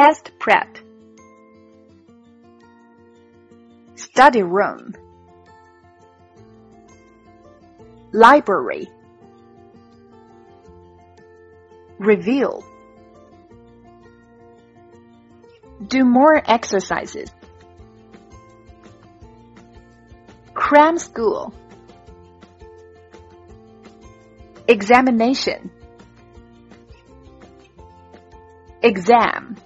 Test prep. Study room. Library. Review. Do more exercises. Cram school. Examination. Exam.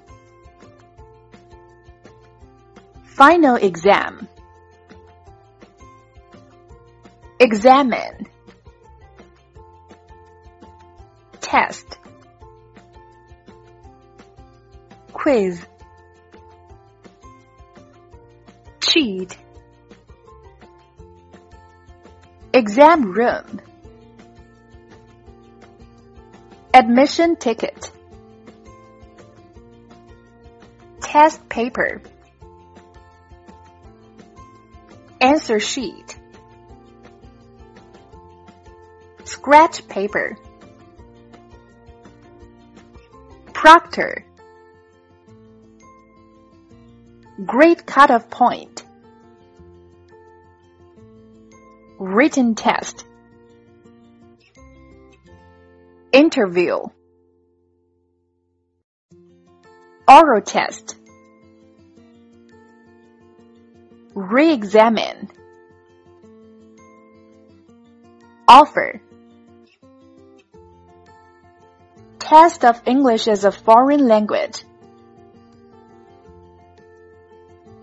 Final exam. Examine. Test. Quiz. Cheat. Exam room. Admission ticket. Test paper. Answer sheet. Scratch paper. Proctor. Grade cutoff point. Written test. Interview. Oral test. Re-examine. Offer. Test of English as a foreign language.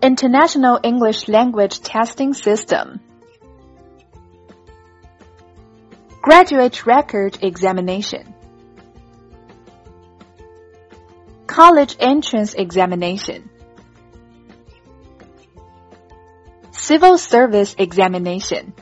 International English Language Testing System. Graduate Record Examination. College Entrance Examination. Civil Service Examination